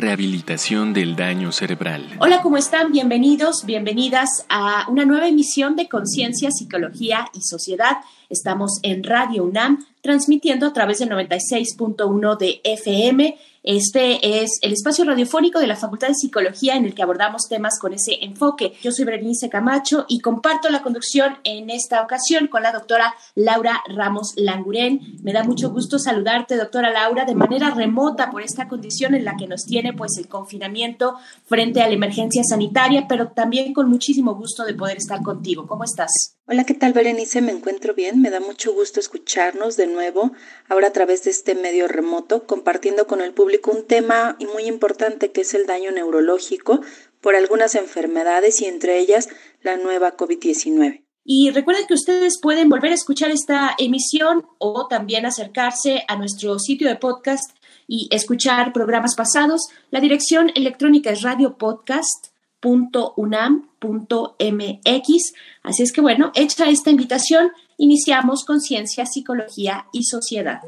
Rehabilitación del daño cerebral. Hola, ¿cómo están? Bienvenidos, bienvenidas a una nueva emisión de Conciencia, Psicología y Sociedad. Estamos en Radio UNAM, transmitiendo a través del 96.1 de FM este es el espacio radiofónico de la Facultad de Psicología en el que abordamos temas con ese enfoque. Yo soy Berenice Camacho y comparto la conducción en esta ocasión con la doctora Laura Ramos Languren. Me da mucho gusto saludarte, doctora Laura, de manera remota por esta condición en la que nos tiene pues el confinamiento frente a la emergencia sanitaria, pero también con muchísimo gusto de poder estar contigo. ¿Cómo estás? Hola, ¿qué tal Berenice? Me encuentro bien. Me da mucho gusto escucharnos de nuevo, ahora a través de este medio remoto, compartiendo con el público un tema muy importante que es el daño neurológico por algunas enfermedades y entre ellas la nueva COVID-19. Y recuerden que ustedes pueden volver a escuchar esta emisión o también acercarse a nuestro sitio de podcast y escuchar programas pasados. La dirección electrónica es Radio Podcast .unam.mx. Así es que bueno, hecha esta invitación, iniciamos con ciencia, psicología y sociedad.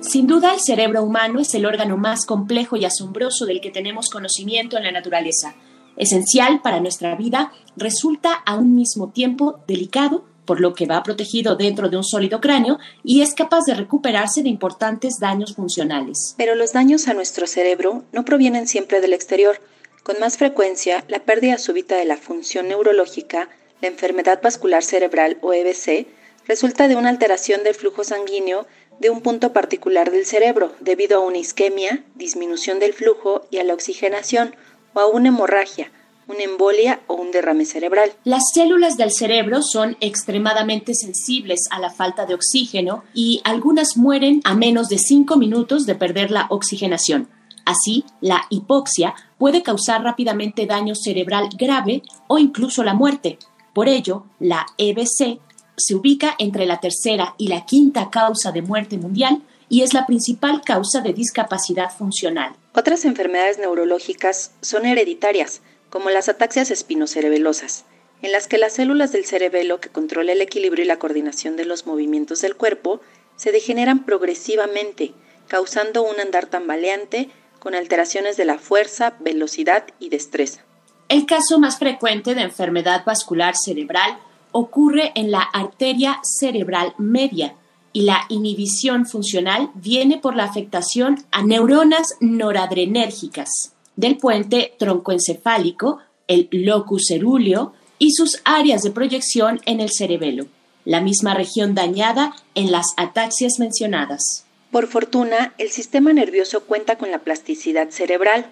Sin duda, el cerebro humano es el órgano más complejo y asombroso del que tenemos conocimiento en la naturaleza. Esencial para nuestra vida, resulta a un mismo tiempo delicado, por lo que va protegido dentro de un sólido cráneo y es capaz de recuperarse de importantes daños funcionales. Pero los daños a nuestro cerebro no provienen siempre del exterior, con más frecuencia, la pérdida súbita de la función neurológica, la enfermedad vascular cerebral o EBC, resulta de una alteración del flujo sanguíneo de un punto particular del cerebro debido a una isquemia, disminución del flujo y a la oxigenación o a una hemorragia, una embolia o un derrame cerebral. Las células del cerebro son extremadamente sensibles a la falta de oxígeno y algunas mueren a menos de 5 minutos de perder la oxigenación. Así, la hipoxia puede causar rápidamente daño cerebral grave o incluso la muerte. Por ello, la EBC se ubica entre la tercera y la quinta causa de muerte mundial y es la principal causa de discapacidad funcional. Otras enfermedades neurológicas son hereditarias, como las ataxias espinocerebelosas, en las que las células del cerebelo que controla el equilibrio y la coordinación de los movimientos del cuerpo se degeneran progresivamente, causando un andar tambaleante con alteraciones de la fuerza, velocidad y destreza. El caso más frecuente de enfermedad vascular cerebral ocurre en la arteria cerebral media y la inhibición funcional viene por la afectación a neuronas noradrenérgicas del puente troncoencefálico, el locus cerúleo y sus áreas de proyección en el cerebelo, la misma región dañada en las ataxias mencionadas. Por fortuna, el sistema nervioso cuenta con la plasticidad cerebral,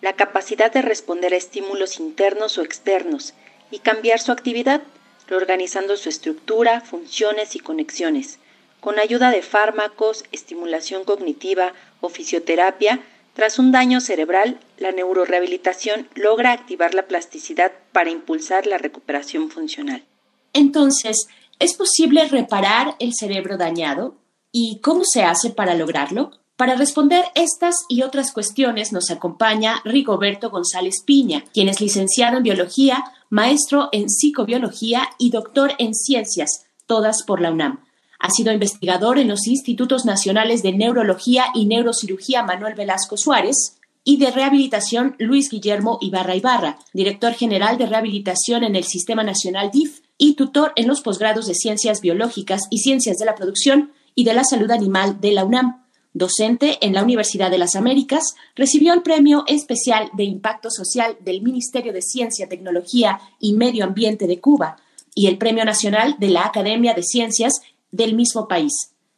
la capacidad de responder a estímulos internos o externos y cambiar su actividad, reorganizando su estructura, funciones y conexiones. Con ayuda de fármacos, estimulación cognitiva o fisioterapia, tras un daño cerebral, la neurorehabilitación logra activar la plasticidad para impulsar la recuperación funcional. Entonces, ¿es posible reparar el cerebro dañado? ¿Y cómo se hace para lograrlo? Para responder estas y otras cuestiones nos acompaña Rigoberto González Piña, quien es licenciado en biología, maestro en psicobiología y doctor en ciencias, todas por la UNAM. Ha sido investigador en los Institutos Nacionales de Neurología y Neurocirugía Manuel Velasco Suárez y de Rehabilitación Luis Guillermo Ibarra Ibarra, director general de Rehabilitación en el Sistema Nacional DIF y tutor en los posgrados de Ciencias Biológicas y Ciencias de la Producción y de la Salud Animal de la UNAM. Docente en la Universidad de las Américas, recibió el Premio Especial de Impacto Social del Ministerio de Ciencia, Tecnología y Medio Ambiente de Cuba y el Premio Nacional de la Academia de Ciencias del mismo país.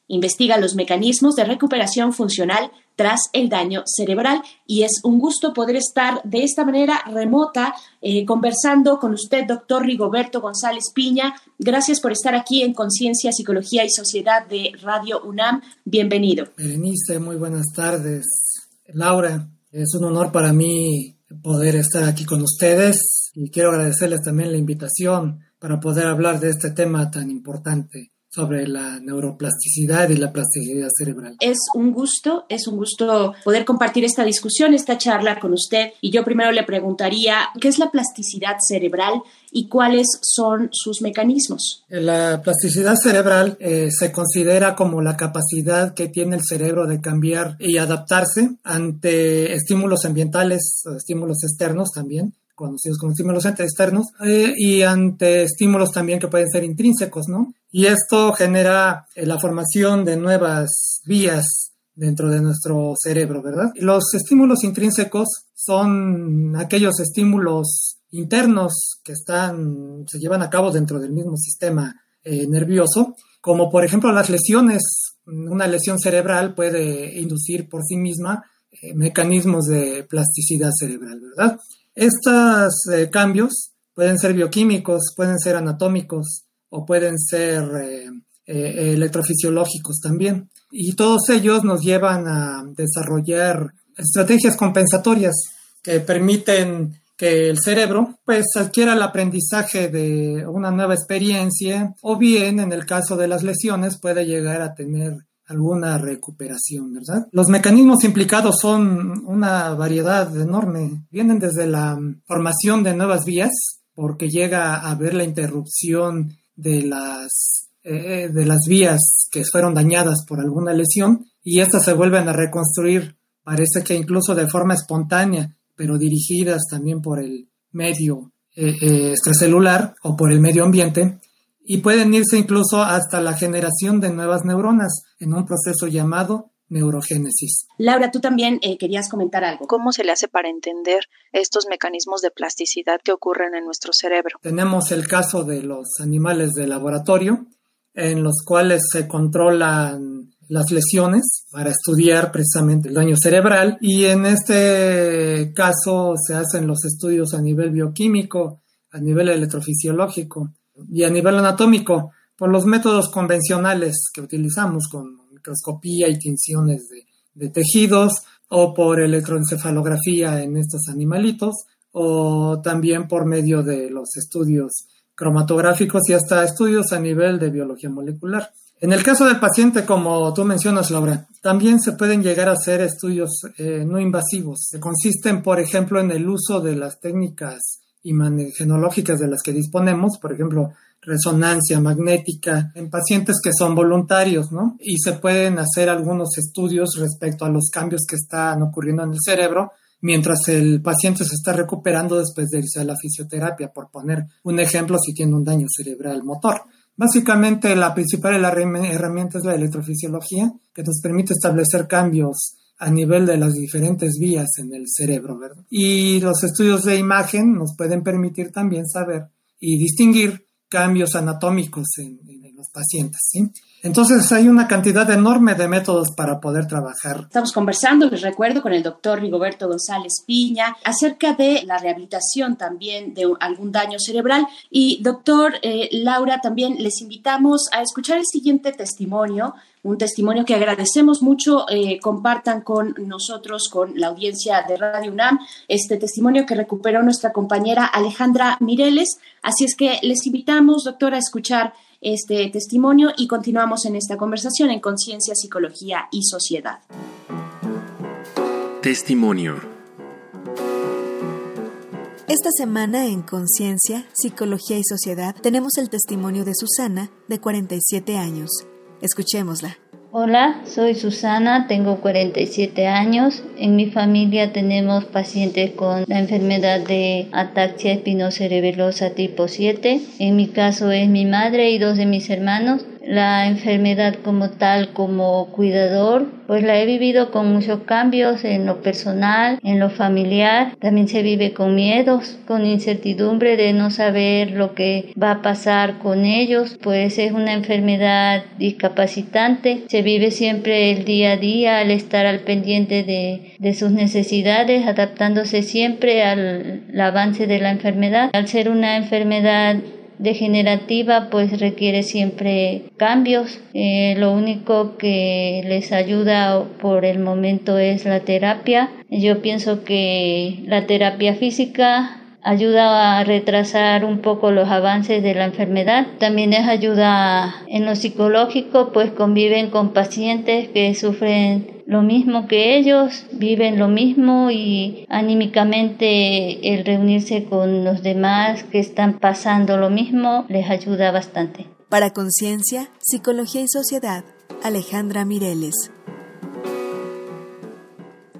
Investiga los mecanismos de recuperación funcional tras el daño cerebral y es un gusto poder estar de esta manera remota eh, conversando con usted, doctor Rigoberto González Piña. Gracias por estar aquí en Conciencia, Psicología y Sociedad de Radio UNAM. Bienvenido. Berenice, muy buenas tardes. Laura, es un honor para mí poder estar aquí con ustedes y quiero agradecerles también la invitación para poder hablar de este tema tan importante sobre la neuroplasticidad y la plasticidad cerebral. Es un gusto, es un gusto poder compartir esta discusión, esta charla con usted. Y yo primero le preguntaría, ¿qué es la plasticidad cerebral y cuáles son sus mecanismos? La plasticidad cerebral eh, se considera como la capacidad que tiene el cerebro de cambiar y adaptarse ante estímulos ambientales, estímulos externos también, conocidos como estímulos externos, eh, y ante estímulos también que pueden ser intrínsecos, ¿no? Y esto genera eh, la formación de nuevas vías dentro de nuestro cerebro, ¿verdad? Los estímulos intrínsecos son aquellos estímulos internos que están, se llevan a cabo dentro del mismo sistema eh, nervioso, como por ejemplo las lesiones. Una lesión cerebral puede inducir por sí misma mecanismos de plasticidad cerebral, ¿verdad? Estos eh, cambios pueden ser bioquímicos, pueden ser anatómicos o pueden ser eh, eh, electrofisiológicos también. Y todos ellos nos llevan a desarrollar estrategias compensatorias que permiten que el cerebro pues adquiera el aprendizaje de una nueva experiencia o bien en el caso de las lesiones puede llegar a tener alguna recuperación, ¿verdad? Los mecanismos implicados son una variedad enorme. Vienen desde la formación de nuevas vías, porque llega a haber la interrupción de las, eh, de las vías que fueron dañadas por alguna lesión y estas se vuelven a reconstruir, parece que incluso de forma espontánea, pero dirigidas también por el medio eh, eh, extracelular o por el medio ambiente y pueden irse incluso hasta la generación de nuevas neuronas en un proceso llamado neurogénesis. Laura, tú también eh, querías comentar algo. ¿Cómo se le hace para entender estos mecanismos de plasticidad que ocurren en nuestro cerebro? Tenemos el caso de los animales de laboratorio, en los cuales se controlan las lesiones para estudiar precisamente el daño cerebral y en este caso se hacen los estudios a nivel bioquímico, a nivel electrofisiológico y a nivel anatómico por los métodos convencionales que utilizamos con microscopía y tinciones de, tejidos o por electroencefalografía en estos animalitos o también por medio de los estudios cromatográficos y hasta estudios a nivel de biología molecular. En el caso del paciente, como tú mencionas, Laura, también se pueden llegar a hacer estudios eh, no invasivos. Consisten, por ejemplo, en el uso de las técnicas imagenológicas de las que disponemos, por ejemplo, resonancia magnética en pacientes que son voluntarios, ¿no? Y se pueden hacer algunos estudios respecto a los cambios que están ocurriendo en el cerebro mientras el paciente se está recuperando después de irse a la fisioterapia, por poner un ejemplo si tiene un daño cerebral motor. Básicamente la principal herramienta es la electrofisiología, que nos permite establecer cambios a nivel de las diferentes vías en el cerebro, ¿verdad? Y los estudios de imagen nos pueden permitir también saber y distinguir cambios anatómicos en, los pacientes, ¿sí? Entonces hay una cantidad enorme de métodos para poder trabajar. Estamos conversando, les recuerdo, con el doctor Rigoberto González Piña acerca de la rehabilitación también de algún daño cerebral. Y doctor eh, Laura, también les invitamos a escuchar el siguiente testimonio un testimonio que agradecemos mucho, eh, compartan con nosotros, con la audiencia de Radio UNAM, este testimonio que recuperó nuestra compañera Alejandra Mireles. Así es que les invitamos, doctora, a escuchar este testimonio y continuamos en esta conversación en Conciencia, Psicología y Sociedad. Testimonio. Esta semana en Conciencia, Psicología y Sociedad tenemos el testimonio de Susana, de 47 años. Escuchémosla. Hola, soy Susana, tengo 47 años. En mi familia tenemos pacientes con la enfermedad de ataxia espinocerebelosa tipo 7. En mi caso es mi madre y dos de mis hermanos la enfermedad como tal, como cuidador, pues la he vivido con muchos cambios en lo personal, en lo familiar. También se vive con miedos, con incertidumbre de no saber lo que va a pasar con ellos, pues es una enfermedad discapacitante. Se vive siempre el día a día al estar al pendiente de, de sus necesidades, adaptándose siempre al, avance de la enfermedad. Al ser una enfermedad degenerativa pues requiere siempre cambios. Eh, lo único que les ayuda por el momento es la terapia. Yo pienso que la terapia física ayuda a retrasar un poco los avances de la enfermedad. También es ayuda en lo psicológico, pues conviven con pacientes que sufren lo mismo que ellos, viven lo mismo y anímicamente el reunirse con los demás que están pasando lo mismo les ayuda bastante. Para Conciencia, Psicología y Sociedad, Alejandra Mireles.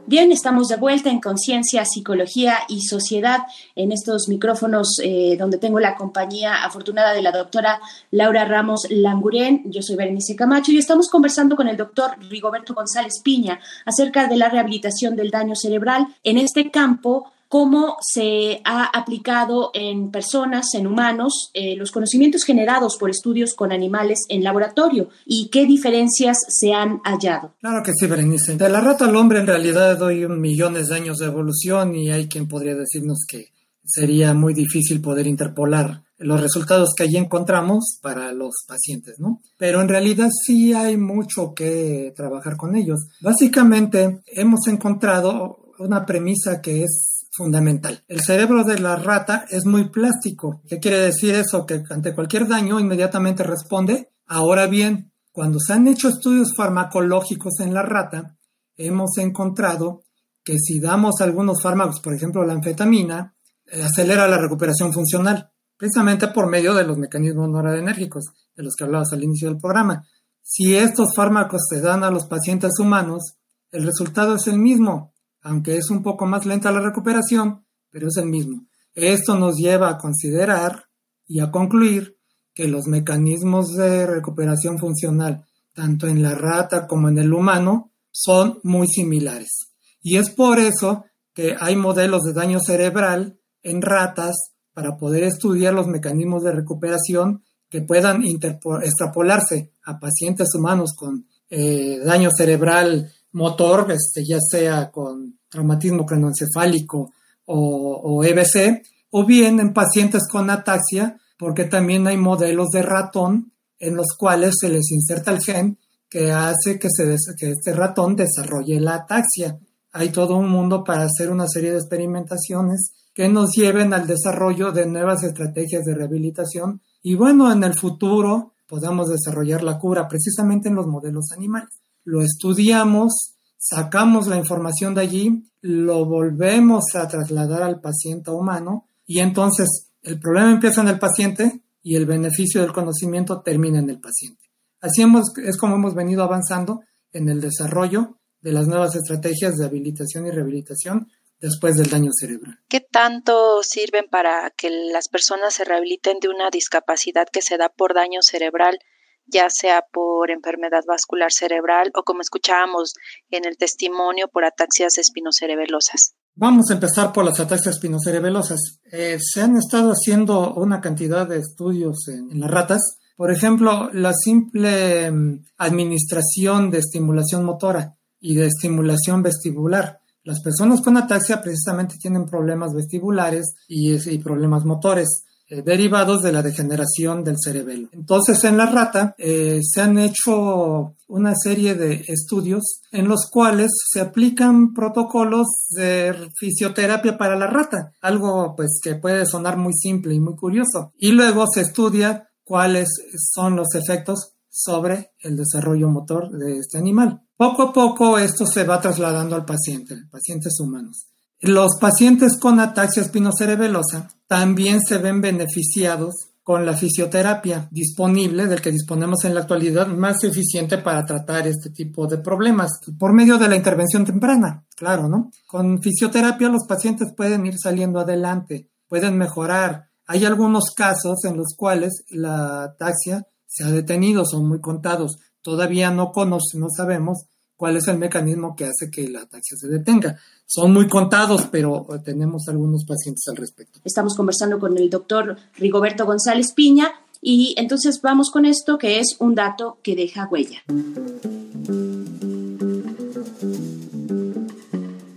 Bien, estamos de vuelta en Conciencia, Psicología y Sociedad en estos micrófonos eh, donde tengo la compañía afortunada de la doctora Laura Ramos Languren. Yo soy Berenice Camacho y estamos conversando con el doctor Rigoberto González Piña acerca de la rehabilitación del daño cerebral. En este campo cómo se ha aplicado en personas, en humanos, eh, los conocimientos generados por estudios con animales en laboratorio y qué diferencias se han hallado. Claro que sí, Berenice. De la rata al hombre en realidad doy millones de años de evolución y hay quien podría decirnos que sería muy difícil poder interpolar los resultados que allí encontramos para los pacientes, ¿no? Pero en realidad sí hay mucho que trabajar con ellos. Básicamente hemos encontrado una premisa que es fundamental. El cerebro de la rata es muy plástico. ¿Qué quiere decir eso? Que ante cualquier daño inmediatamente responde. Ahora bien, cuando se han hecho estudios farmacológicos en la rata, hemos encontrado que si damos algunos fármacos, por ejemplo la anfetamina, eh, acelera la recuperación funcional, precisamente por medio de los mecanismos noradrenérgicos de los que hablabas al inicio del programa. Si estos fármacos se dan a los pacientes humanos, el resultado es el mismo aunque es un poco más lenta la recuperación, pero es el mismo. Esto nos lleva a considerar y a concluir que los mecanismos de recuperación funcional, tanto en la rata como en el humano, son muy similares. Y es por eso que hay modelos de daño cerebral en ratas para poder estudiar los mecanismos de recuperación que puedan extrapolarse a pacientes humanos con eh, daño cerebral motor, este, ya sea con traumatismo cranoencefálico o, EBC, o bien en pacientes con ataxia, porque también hay modelos de ratón en los cuales se les inserta el gen que hace que, se que este ratón desarrolle la ataxia. Hay todo un mundo para hacer una serie de experimentaciones que nos lleven al desarrollo de nuevas estrategias de rehabilitación y bueno, en el futuro podamos desarrollar la cura precisamente en los modelos animales lo estudiamos, sacamos la información de allí, lo volvemos a trasladar al paciente humano y entonces el problema empieza en el paciente y el beneficio del conocimiento termina en el paciente. Así es como hemos venido avanzando en el desarrollo de las nuevas estrategias de habilitación y rehabilitación después del daño cerebral. ¿Qué tanto sirven para que las personas se rehabiliten de una discapacidad que se da por daño cerebral ya sea por enfermedad vascular cerebral o como escuchábamos en el testimonio por ataxias espinocerebelosas. Vamos a empezar por las ataxias espinocerebelosas. Eh, se han estado haciendo una cantidad de estudios en, las ratas. Por ejemplo, la simple mm, administración de estimulación motora y de estimulación vestibular. Las personas con ataxia precisamente tienen problemas vestibulares y, y problemas motores. Eh, derivados de la degeneración del cerebelo. Entonces, en la rata eh, se han hecho una serie de estudios en los cuales se aplican protocolos de fisioterapia para la rata, algo pues que puede sonar muy simple y muy curioso. Y luego se estudia cuáles son los efectos sobre el desarrollo motor de este animal. Poco a poco esto se va trasladando al paciente, pacientes humanos. Los pacientes con ataxia espinocerebelosa también se ven beneficiados con la fisioterapia disponible, del que disponemos en la actualidad, más eficiente para tratar este tipo de problemas, por medio de la intervención temprana, claro, ¿no? Con fisioterapia los pacientes pueden ir saliendo adelante, pueden mejorar. Hay algunos casos en los cuales la ataxia se ha detenido, son muy contados. Todavía no conocemos, no sabemos cuál es el mecanismo que hace que la ataxia se detenga. Son muy contados, pero eh, tenemos algunos pacientes al respecto. Estamos conversando con el doctor Rigoberto González Piña y entonces vamos con esto que es un dato que deja huella.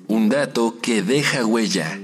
Un dato que deja huella.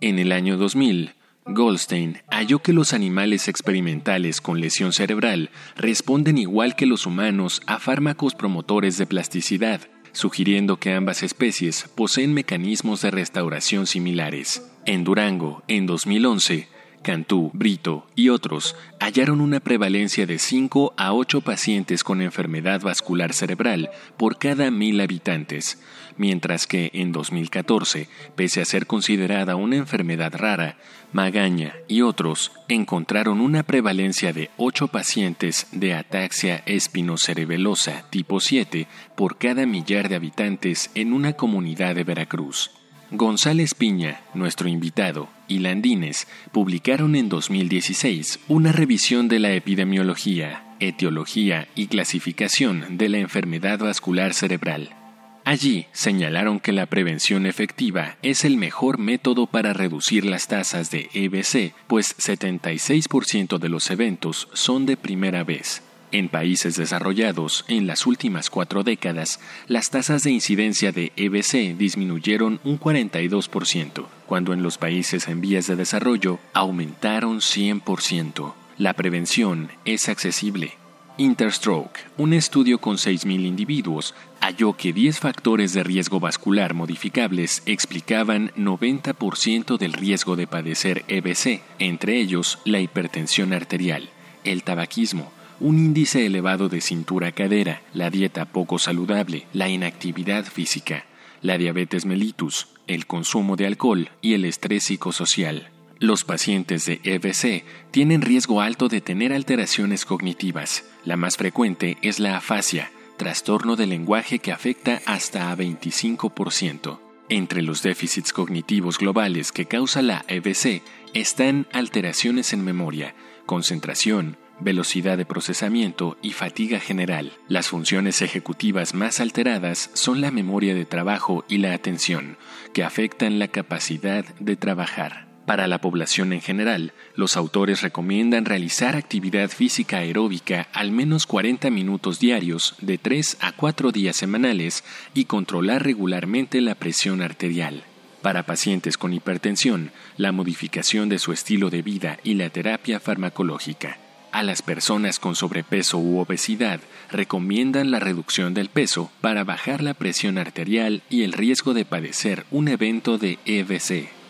En el año 2000, Goldstein halló que los animales experimentales con lesión cerebral responden igual que los humanos a fármacos promotores de plasticidad. sugiriendo que ambas especies poseen mecanismos de restauración similares. En Durango, en 2011, Cantú, Brito y otros hallaron una prevalencia de 5 a 8 pacientes con enfermedad vascular cerebral por cada mil habitantes, mientras que en 2014, pese a ser considerada una enfermedad rara, Magaña y otros encontraron una prevalencia de 8 pacientes de ataxia espinocerebelosa tipo 7 por cada millar de habitantes en una comunidad de Veracruz. González Piña, nuestro invitado, y Landines publicaron en 2016 una revisión de la epidemiología, etiología y clasificación de la enfermedad vascular cerebral. Allí señalaron que la prevención efectiva es el mejor método para reducir las tasas de EBC, pues 76% de los eventos son de primera vez. En países desarrollados, en las últimas cuatro décadas, las tasas de incidencia de EBC disminuyeron un 42%, cuando en los países en vías de desarrollo aumentaron 100%. La prevención es accesible. Interstroke, un estudio con 6.000 individuos, halló que 10 factores de riesgo vascular modificables explicaban 90% del riesgo de padecer EBC, entre ellos la hipertensión arterial, el tabaquismo, un índice elevado de cintura-cadera, la dieta poco saludable, la inactividad física, la diabetes mellitus, el consumo de alcohol y el estrés psicosocial. Los pacientes de EBC tienen riesgo alto de tener alteraciones cognitivas. La más frecuente es la afasia, trastorno del lenguaje que afecta hasta a 25%. Entre los déficits cognitivos globales que causa la EBC están alteraciones en memoria, concentración, velocidad de procesamiento y fatiga general. Las funciones ejecutivas más alteradas son la memoria de trabajo y la atención, que afectan la capacidad de trabajar. Para la población en general, los autores recomiendan realizar actividad física aeróbica al menos 40 minutos diarios de 3 a 4 días semanales y controlar regularmente la presión arterial. Para pacientes con hipertensión, la modificación de su estilo de vida y la terapia farmacológica. A las personas con sobrepeso u obesidad recomiendan la reducción del peso para bajar la presión arterial y el riesgo de padecer un evento de EBC.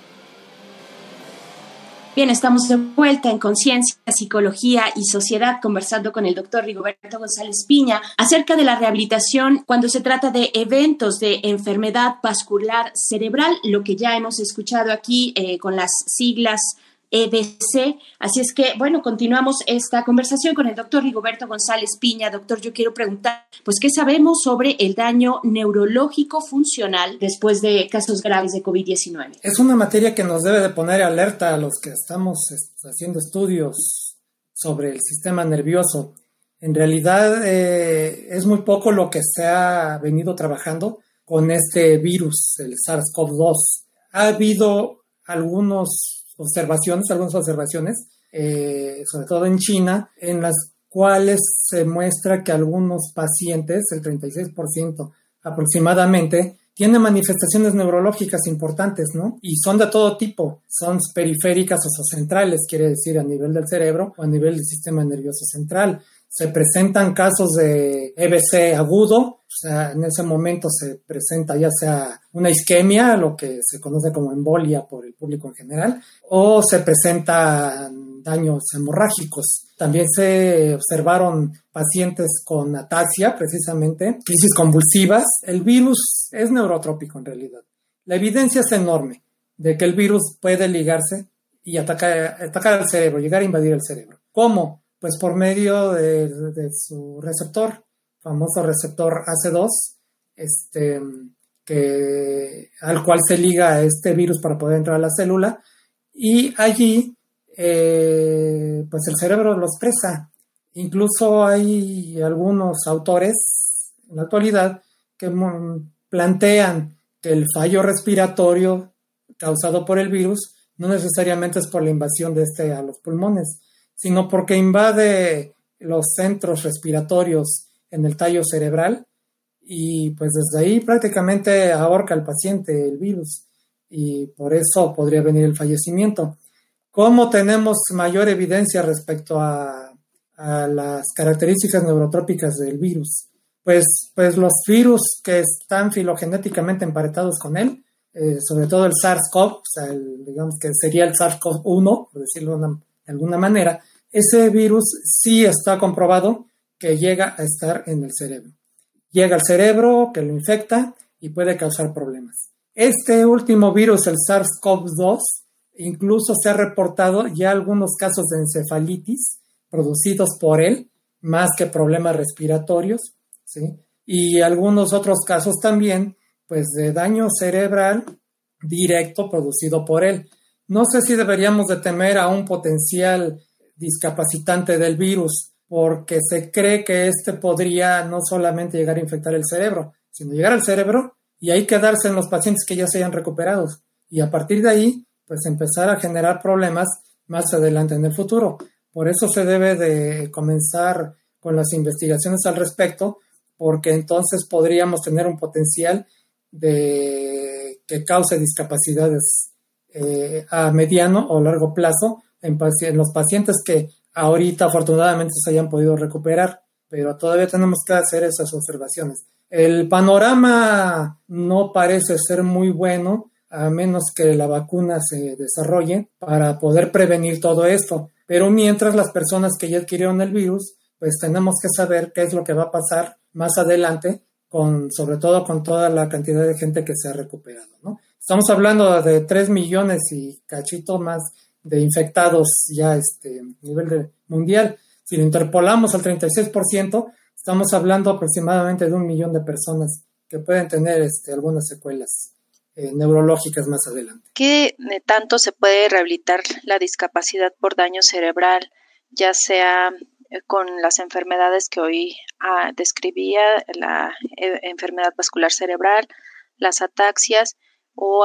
Bien, estamos de vuelta en Conciencia, Psicología y Sociedad conversando con el doctor Rigoberto González Piña acerca de la rehabilitación cuando se trata de eventos de enfermedad vascular cerebral, lo que ya hemos escuchado aquí eh, con las siglas EBC. Así es que, bueno, continuamos esta conversación con el doctor Rigoberto González Piña. Doctor, yo quiero preguntar, pues, ¿qué sabemos sobre el daño neurológico funcional después de casos graves de COVID-19? Es una materia que nos debe de poner alerta a los que estamos haciendo estudios sobre el sistema nervioso. En realidad eh, es muy poco lo que se ha venido trabajando con este virus, el SARS-CoV-2. Ha habido algunos observaciones, algunas observaciones, eh, sobre todo en China, en las cuales se muestra que algunos pacientes, el 36% aproximadamente, tienen manifestaciones neurológicas importantes, ¿no? Y son de todo tipo, son periféricas o centrales, quiere decir a nivel del cerebro o a nivel del sistema nervioso central se presentan casos de EBC agudo, o sea, en ese momento se presenta ya sea una isquemia, lo que se conoce como embolia por el público en general, o se presentan daños hemorrágicos. También se observaron pacientes con ataxia, precisamente, crisis convulsivas. El virus es neurotrópico en realidad. La evidencia es enorme de que el virus puede ligarse y atacar, atacar al cerebro, llegar a invadir el cerebro. ¿Cómo? Pues por medio de, su receptor, famoso receptor AC2, este, al cual se liga este virus para poder entrar a la célula, y allí eh, pues el cerebro lo expresa. Incluso hay algunos autores en la actualidad que plantean que el fallo respiratorio causado por el virus no necesariamente es por la invasión de este a los pulmones, sino porque invade los centros respiratorios en el tallo cerebral y pues desde ahí prácticamente ahorca al paciente el virus y por eso podría venir el fallecimiento. ¿Cómo tenemos mayor evidencia respecto a, las características neurotrópicas del virus? Pues, pues los virus que están filogenéticamente emparentados con él, eh, sobre todo el SARS-CoV, o sea, digamos que sería el SARS-CoV-1, por decirlo de alguna manera, ese virus sí está comprobado que llega a estar en el cerebro. Llega al cerebro, que lo infecta y puede causar problemas. Este último virus, el SARS-CoV-2, incluso se ha reportado ya algunos casos de encefalitis producidos por él, más que problemas respiratorios, ¿sí? Y algunos otros casos también, pues de daño cerebral directo producido por él. No sé si deberíamos de temer a un potencial discapacitante del virus, porque se cree que este podría no solamente llegar a infectar el cerebro, sino llegar al cerebro y ahí quedarse en los pacientes que ya se hayan recuperado. Y a partir de ahí, pues empezar a generar problemas más adelante en el futuro. Por eso se debe de comenzar con las investigaciones al respecto, porque entonces podríamos tener un potencial de que cause discapacidades eh, a mediano o largo plazo en, en, los pacientes que ahorita afortunadamente se hayan podido recuperar, pero todavía tenemos que hacer esas observaciones. El panorama no parece ser muy bueno a menos que la vacuna se desarrolle para poder prevenir todo esto. Pero mientras las personas que ya adquirieron el virus, pues tenemos que saber qué es lo que va a pasar más adelante, con, sobre todo con toda la cantidad de gente que se ha recuperado. ¿no? Estamos hablando de 3 millones y cachito más de infectados ya este, a nivel mundial. Si lo interpolamos al 36%, estamos hablando aproximadamente de un millón de personas que pueden tener este, algunas secuelas eh, neurológicas más adelante. ¿Qué tanto se puede rehabilitar la discapacidad por daño cerebral, ya sea eh, con las enfermedades que hoy ah, describía, la eh, enfermedad vascular cerebral, las ataxias o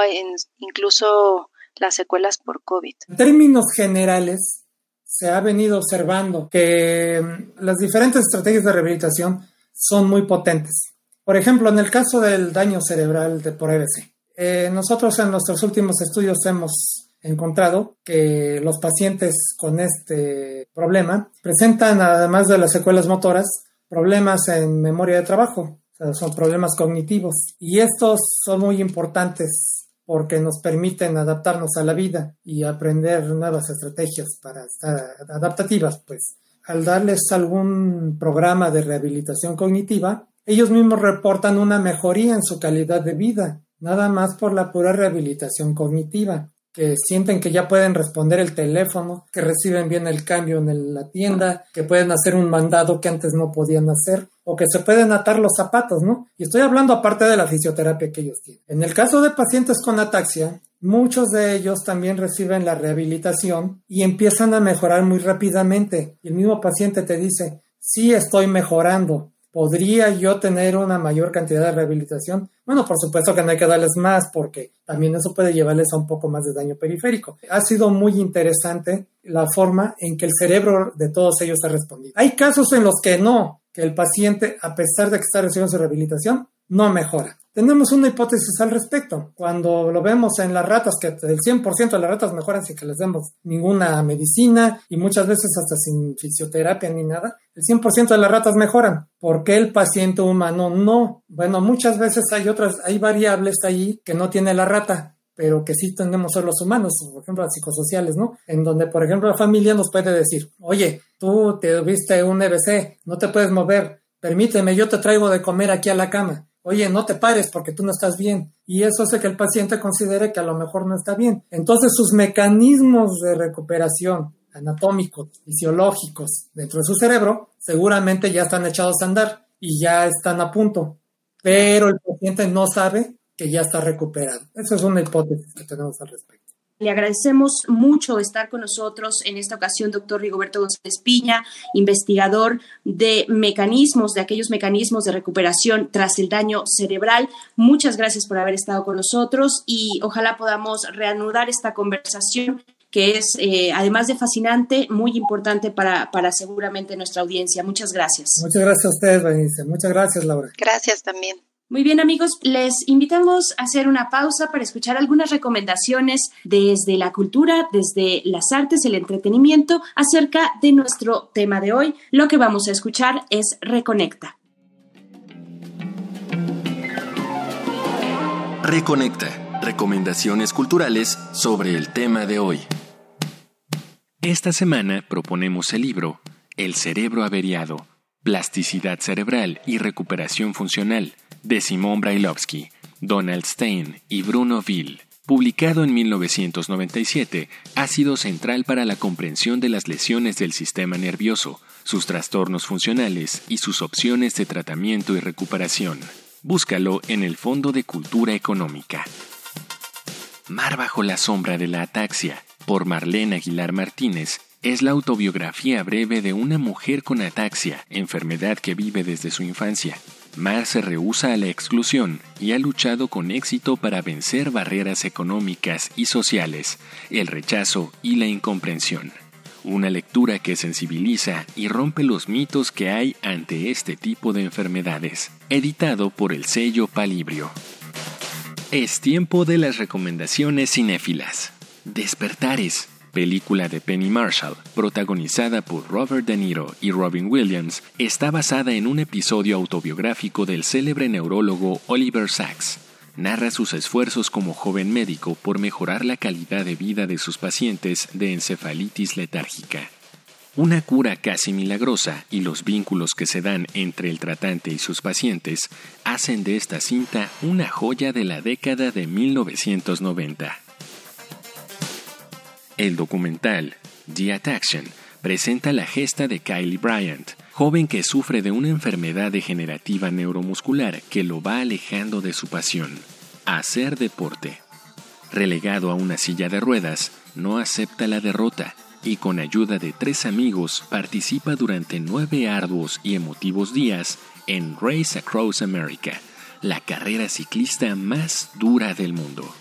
incluso las secuelas por COVID? En términos generales, se ha venido observando que mm, las diferentes estrategias de rehabilitación son muy potentes. Por ejemplo, en el caso del daño cerebral de por EBC, eh, nosotros en nuestros últimos estudios hemos encontrado que los pacientes con este problema presentan, además de las secuelas motoras, problemas en memoria de trabajo, son problemas cognitivos. Y estos son muy importantes porque nos permiten adaptarnos a la vida y aprender nuevas estrategias para estar adaptativas, pues. Al darles algún programa de rehabilitación cognitiva, ellos mismos reportan una mejoría en su calidad de vida nada más por la pura rehabilitación cognitiva, que sienten que ya pueden responder el teléfono, que reciben bien el cambio en la tienda, que pueden hacer un mandado que antes no podían hacer, o que se pueden atar los zapatos, ¿no? Y estoy hablando aparte de la fisioterapia que ellos tienen. En el caso de pacientes con ataxia, muchos de ellos también reciben la rehabilitación y empiezan a mejorar muy rápidamente. El mismo paciente te dice, sí estoy mejorando, ¿Podría yo tener una mayor cantidad de rehabilitación? Bueno, por supuesto que no hay que darles más porque también eso puede llevarles a un poco más de daño periférico. Ha sido muy interesante la forma en que el cerebro de todos ellos ha respondido. Hay casos en los que no, que el paciente, a pesar de que está recibiendo su rehabilitación, no mejora. Tenemos una hipótesis al respecto. Cuando lo vemos en las ratas, que el 100% de las ratas mejoran sin que les demos ninguna medicina y muchas veces hasta sin fisioterapia ni nada, el 100% de las ratas mejoran. ¿Por qué el paciente humano no? Bueno, muchas veces hay otras, hay variables ahí que no tiene la rata pero que sí tenemos ser los humanos, por ejemplo, las psicosociales, ¿no? En donde, por ejemplo, la familia nos puede decir, oye, tú te viste un EBC, no te puedes mover, permíteme, yo te traigo de comer aquí a la cama oye, no te pares porque tú no estás bien. Y eso hace que el paciente considere que a lo mejor no está bien. Entonces sus mecanismos de recuperación anatómicos, fisiológicos dentro de su cerebro seguramente ya están echados a andar y ya están a punto. Pero el paciente no sabe que ya está recuperado. Esa es una hipótesis que tenemos al respecto. Le agradecemos mucho estar con nosotros en esta ocasión, doctor Rigoberto González Piña, investigador de mecanismos, de aquellos mecanismos de recuperación tras el daño cerebral. Muchas gracias por haber estado con nosotros y ojalá podamos reanudar esta conversación que es, eh, además de fascinante, muy importante para, para seguramente nuestra audiencia. Muchas gracias. Muchas gracias a ustedes, Benice. Muchas gracias, Laura. Gracias también. Muy bien amigos, les invitamos a hacer una pausa para escuchar algunas recomendaciones desde la cultura, desde las artes, el entretenimiento acerca de nuestro tema de hoy. Lo que vamos a escuchar es Reconecta. Reconecta, recomendaciones culturales sobre el tema de hoy. Esta semana proponemos el libro El cerebro averiado plasticidad cerebral y recuperación funcional de Simón Brailovsky, Donald Stein y Bruno Ville. Publicado en 1997, ha sido central para la comprensión de las lesiones del sistema nervioso, sus trastornos funcionales y sus opciones de tratamiento y recuperación. Búscalo en el Fondo de Cultura Económica. Mar bajo la sombra de la ataxia, por Marlene Aguilar Martínez, es la autobiografía breve de una mujer con ataxia, enfermedad que vive desde su infancia. Mar se rehúsa a la exclusión y ha luchado con éxito para vencer barreras económicas y sociales, el rechazo y la incomprensión una lectura que sensibiliza y rompe los mitos que hay ante este tipo de enfermedades, editado por el sello Palibrio. Es tiempo de las recomendaciones cinéfilas. Despertares, película de Penny Marshall, protagonizada por Robert De Niro y Robin Williams, está basada en un episodio autobiográfico del célebre neurólogo Oliver Sacks narra sus esfuerzos como joven médico por mejorar la calidad de vida de sus pacientes de encefalitis letárgica. Una cura casi milagrosa y los vínculos que se dan entre el tratante y sus pacientes hacen de esta cinta una joya de la década de 1990. El documental The Attraction presenta la gesta de Kylie Bryant, joven que sufre de una enfermedad degenerativa neuromuscular que lo va alejando de su pasión, hacer deporte. Relegado a una silla de ruedas, no acepta la derrota y con ayuda de tres amigos participa durante nueve arduos y emotivos días en Race Across America, la carrera ciclista más dura del mundo.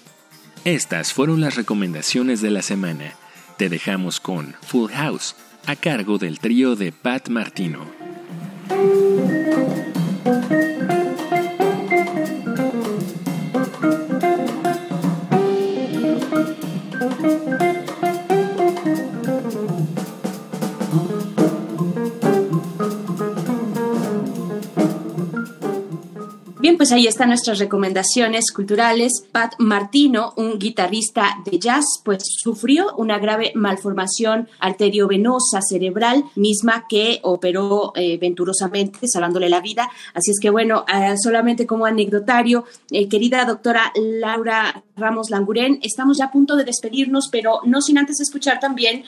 Estas fueron las recomendaciones de la semana. Te dejamos con Full House, a cargo del trío de Pat Martino. Bien, pues ahí están nuestras recomendaciones culturales. Pat Martino, un guitarrista de jazz, pues sufrió una grave malformación arteriovenosa cerebral, misma que operó eh, venturosamente, salvándole la vida. Así es que bueno, eh, solamente como anecdotario, eh, querida doctora Laura Ramos Languren, estamos ya a punto de despedirnos, pero no sin antes escuchar también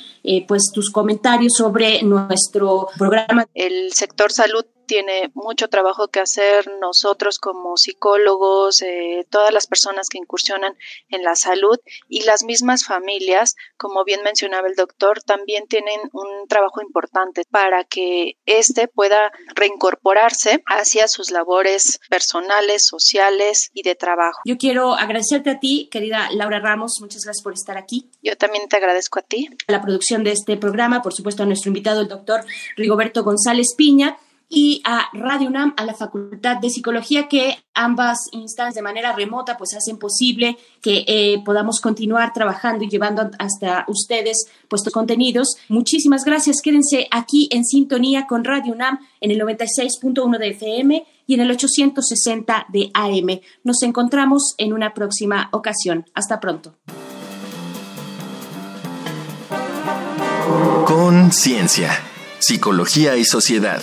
pues tus comentarios sobre nuestro programa. El sector salud tiene mucho trabajo que hacer nosotros como psicólogos, eh, todas las personas que incursionan en la salud y las mismas familias, como bien mencionaba el doctor, también tienen un trabajo importante para que éste pueda reincorporarse hacia sus labores personales, sociales y de trabajo. Yo quiero agradecerte a ti, querida Laura Ramos, muchas gracias por estar aquí. Yo también te agradezco a ti. La producción de este programa, por supuesto a nuestro invitado, el doctor Rigoberto González Piña y a Radio UNAM, a la Facultad de Psicología, que ambas instancias de manera remota pues hacen posible que eh, podamos continuar trabajando y llevando hasta ustedes puestos contenidos. Muchísimas gracias. Quédense aquí en sintonía con Radio UNAM en el 96.1 de FM y en el 860 de AM. Nos encontramos en una próxima ocasión. Hasta pronto. Conciencia, psicología y sociedad.